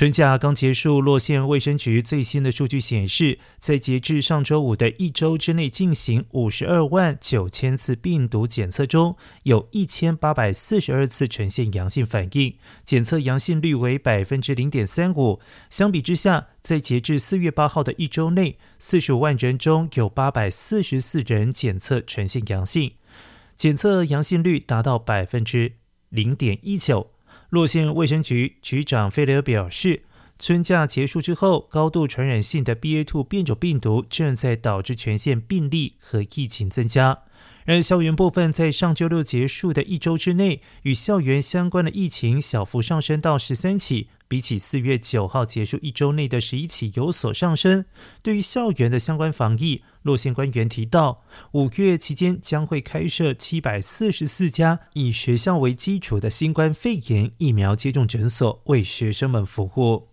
春假刚结束，洛县卫生局最新的数据显示，在截至上周五的一周之内进行五十二万九千次病毒检测中，有一千八百四十二次呈现阳性反应，检测阳性率为百分之零点三五。相比之下，在截至四月八号的一周内，四十五万人中有八百四十四人检测呈现阳性，检测阳性率达到百分之零点一九。洛县卫生局局长费雷尔表示，春假结束之后，高度传染性的 BA.2 变种病毒正在导致全县病例和疫情增加。而校园部分，在上周六结束的一周之内，与校园相关的疫情小幅上升到十三起。比起四月九号结束一周内的十一起有所上升。对于校园的相关防疫，洛县官员提到，五月期间将会开设七百四十四家以学校为基础的新冠肺炎疫苗接种诊所，为学生们服务。